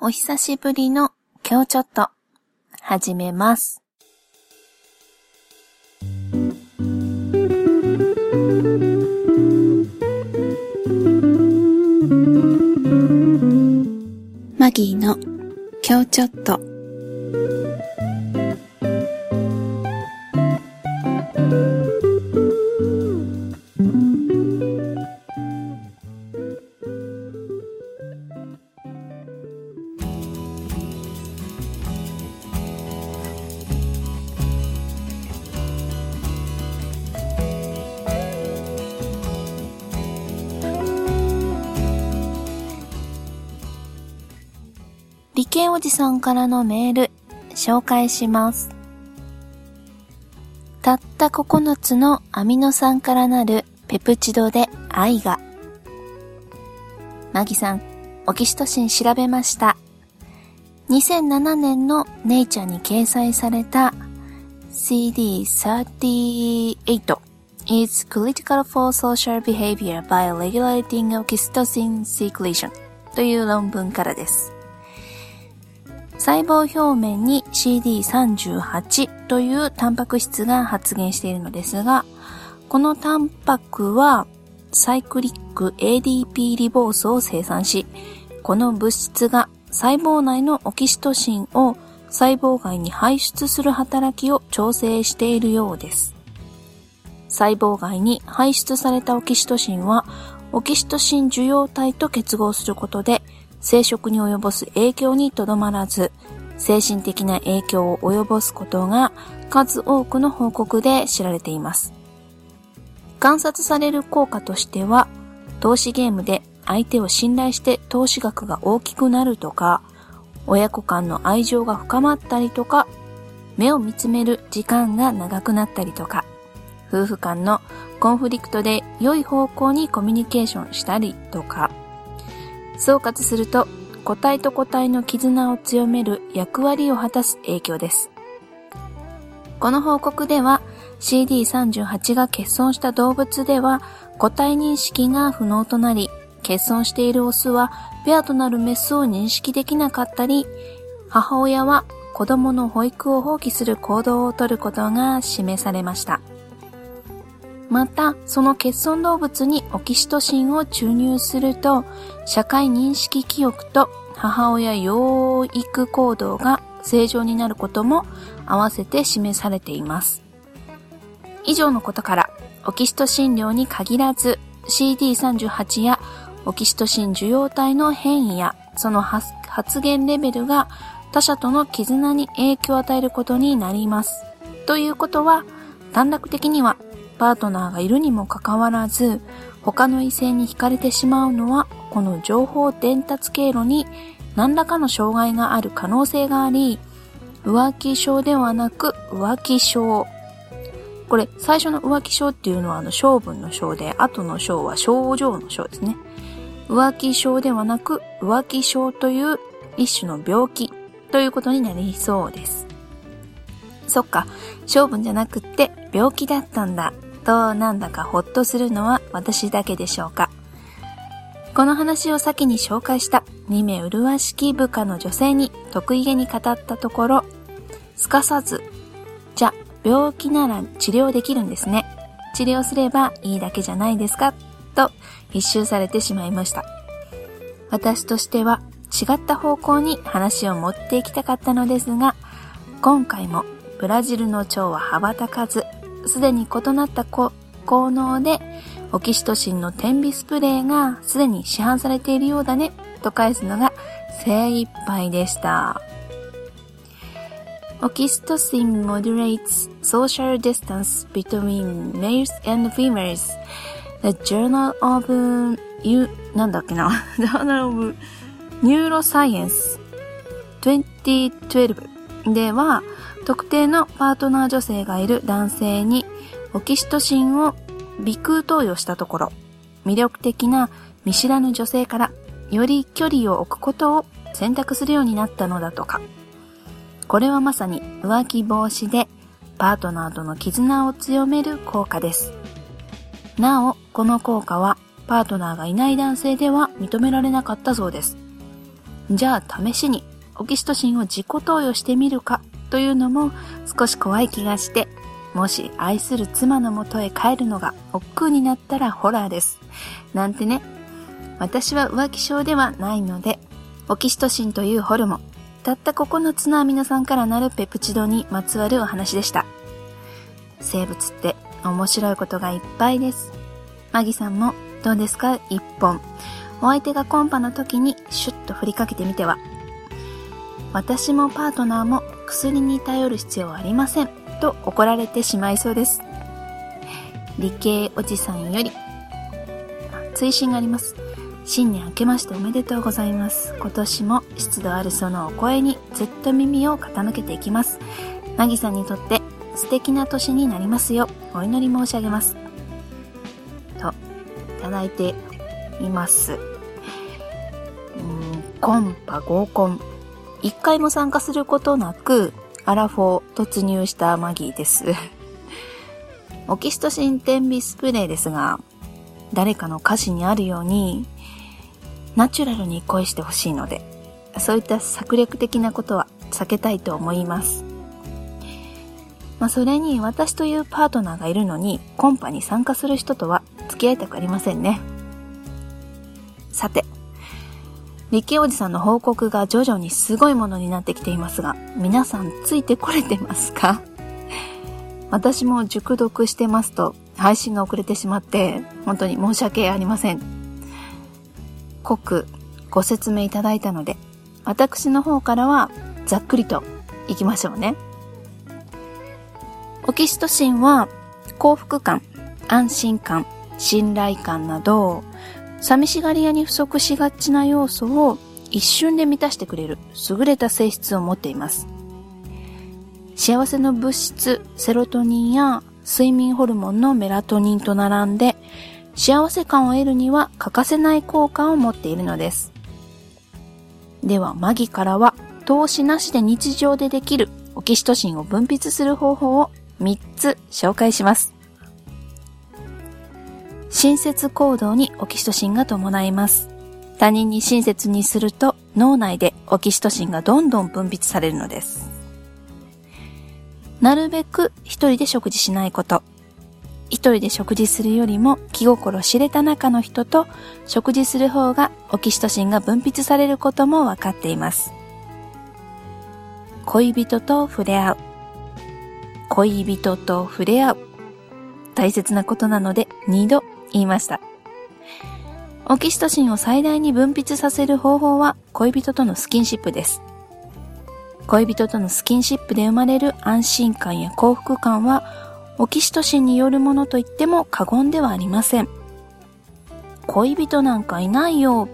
お久しぶりの今日ちょっと始めます。マギーの今日ちょっと理系おじさんからのメール紹介します。たった9つのアミノ酸からなるペプチドで愛が。マギさん、オキシトシン調べました。2007年のネイチャーに掲載された CD38 is critical for social behavior by regulating oxytocin secretion という論文からです。細胞表面に CD38 というタンパク質が発現しているのですが、このタンパクはサイクリック ADP リボースを生産し、この物質が細胞内のオキシトシンを細胞外に排出する働きを調整しているようです。細胞外に排出されたオキシトシンは、オキシトシン受容体と結合することで、生殖に及ぼす影響にとどまらず、精神的な影響を及ぼすことが数多くの報告で知られています。観察される効果としては、投資ゲームで相手を信頼して投資額が大きくなるとか、親子間の愛情が深まったりとか、目を見つめる時間が長くなったりとか、夫婦間のコンフリクトで良い方向にコミュニケーションしたりとか、総括すると、個体と個体の絆を強める役割を果たす影響です。この報告では、CD38 が欠損した動物では、個体認識が不能となり、欠損しているオスは、ペアとなるメスを認識できなかったり、母親は子供の保育を放棄する行動をとることが示されました。また、その欠損動物にオキシトシンを注入すると、社会認識記憶と母親養育行動が正常になることも合わせて示されています。以上のことから、オキシトシン量に限らず、CD38 やオキシトシン受容体の変異や、その発発現レベルが他者との絆に影響を与えることになります。ということは、短絡的にはパートナーがいるにもかかわらず、他の異性に惹かれてしまうのは、この情報伝達経路に何らかの障害がある可能性があり、浮気症ではなく浮気症。これ、最初の浮気症っていうのはあの性分の症で、後の症は症状の症ですね。浮気症ではなく浮気症という一種の病気ということになりそうです。そっか、性分じゃなくって病気だったんだ。となんだかほっとするのは私だけでしょうか。この話を先に紹介した2名麗しき部下の女性に得意げに語ったところ、すかさず、じゃ、病気なら治療できるんですね。治療すればいいだけじゃないですかと一周されてしまいました。私としては違った方向に話を持っていきたかったのですが、今回もブラジルの蝶は羽ばたかず、すでに異なった効能で、オキシトシンの点鼻スプレーがすでに市販されているようだね、と返すのが精一杯でした。Oxytocin moderates social distance between males and females. The Journal of U なんだっけな Journal of Neuroscience 2012では特定のパートナー女性がいる男性にオキシトシンを鼻腔投与したところ魅力的な見知らぬ女性からより距離を置くことを選択するようになったのだとか。これはまさに浮気防止でパートナーとの絆を強める効果です。なお、この効果はパートナーがいない男性では認められなかったそうです。じゃあ試しにオキシトシンを自己投与してみるかというのも少し怖い気がして、もし愛する妻のもとへ帰るのが億劫になったらホラーです。なんてね。私は浮気症ではないので、オキシトシンというホルモン、たった9つのアミノ酸からなるペプチドにまつわるお話でした。生物って面白いことがいっぱいです。マギさんもどうですか？一本。お相手がコンパの時にシュッと振りかけてみては。私もパートナーも薬に頼る必要はありません。と怒られてしまいそうです。理系おじさんより、追伸があります。新年明けましておめでとうございます。今年も湿度あるそのお声にずっと耳を傾けていきます。なぎさんにとって素敵な年になりますよお祈り申し上げます。と、いただいています。うん、コンパ合コン。一回も参加することなく、アラフォー突入したマギーです。オキシトシン点鼻スプレーですが、誰かの歌詞にあるように、ナチュラルに恋してほしいので、そういった策略的なことは避けたいと思います。まあ、それに私というパートナーがいるのに、コンパに参加する人とは付き合いたくありませんね。さて、理系おじさんの報告が徐々にすごいものになってきていますが、皆さんついてこれてますか？私も熟読してますと配信が遅れてしまって本当に申し訳ありません。濃くご説明いただいたので、私の方からはざっくりといきましょうね。オキシトシンは幸福感、安心感、信頼感など寂しがり屋に不足しがちな要素を一瞬で満たしてくれる優れた性質を持っています。幸せの物質セロトニンや睡眠ホルモンのメラトニンと並んで幸せ感を得るには欠かせない効果を持っているのです。では、マギからは投資なしで日常でできるオキシトシンを分泌する方法を3つ紹介します。親切行動にオキシトシンが伴います。他人に親切にすると脳内でオキシトシンがどんどん分泌されるのです。なるべく一人で食事しないこと。一人で食事するよりも気心知れた中の人と食事する方がオキシトシンが分泌されることもわかっています。恋人と触れ合う。恋人と触れ合う。大切なことなので二度言いました。オキシトシンを最大に分泌させる方法は恋人とのスキンシップです。恋人とのスキンシップで生まれる安心感や幸福感はオキシトシンによるものと言っても過言ではありません。恋人なんかいないよ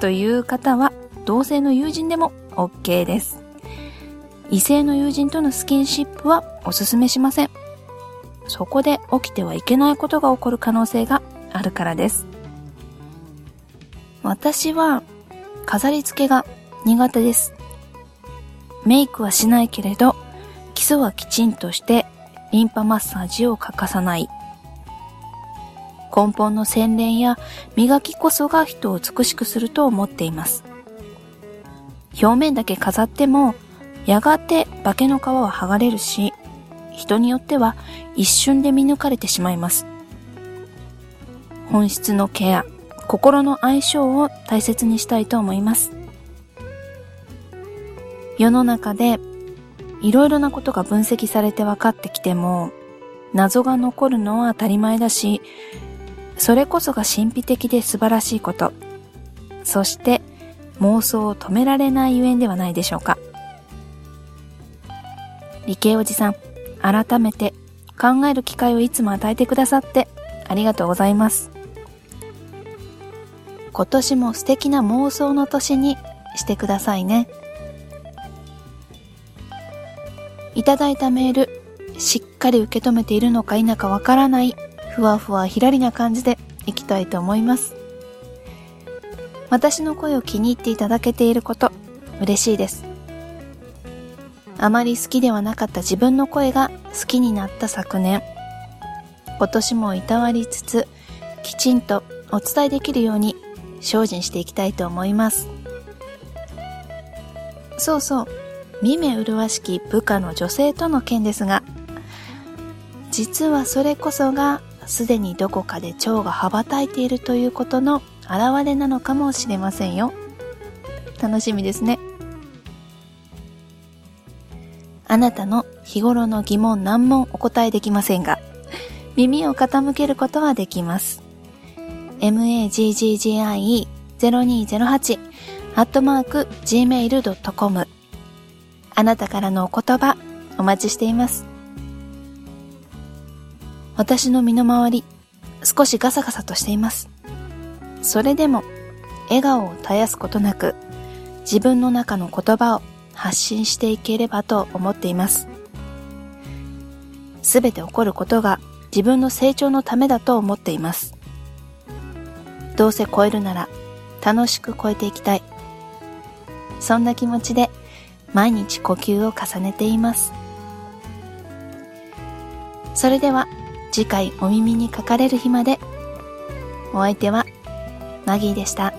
という方は同性の友人でも OK です。異性の友人とのスキンシップはおすすめしません。そこで起きてはいけないことが起こる可能性があるからです。私は飾り付けが苦手です。メイクはしないけれど、基礎はきちんとしてリンパマッサージを欠かさない。根本の洗練や磨きこそが人を美しくすると思っています。表面だけ飾っても、やがて化けの皮は剥がれるし、人によっては一瞬で見抜かれてしまいます。本質のケア、心の相性を大切にしたいと思います。世の中でいろいろなことが分析されて分かってきても、謎が残るのは当たり前だし、それこそが神秘的で素晴らしいこと。そして妄想を止められないゆえんではないでしょうか。理系おじさん、改めて考える機会をいつも与えてくださってありがとうございます。今年も素敵な妄想の年にしてくださいね。いただいたメール、しっかり受け止めているのか否かわからない、ふわふわひらりな感じでいきたいと思います。私の声を気に入っていただけていること、嬉しいです。あまり好きではなかった自分の声が好きになった昨年。今年もいたわりつつ、きちんとお伝えできるように精進していきたいと思います。そうそう、見目麗しき部下の女性との件ですが、実はそれこそがすでにどこかで蝶が羽ばたいているということの表れなのかもしれませんよ。楽しみですね。あなたの日頃の疑問難問お答えできませんが、耳を傾けることはできます。Magggie0208 アットマーク gmail.com あなたからのお言葉お待ちしています。私の身の回り少しガサガサとしています。それでも笑顔を絶やすことなく自分の中の言葉を発信していければと思っています。すべて起こることが自分の成長のためだと思っています。どうせ超えるなら楽しく超えていきたい。そんな気持ちで毎日呼吸を重ねています。それでは次回お耳にかかれる日までお相手はマギーでした。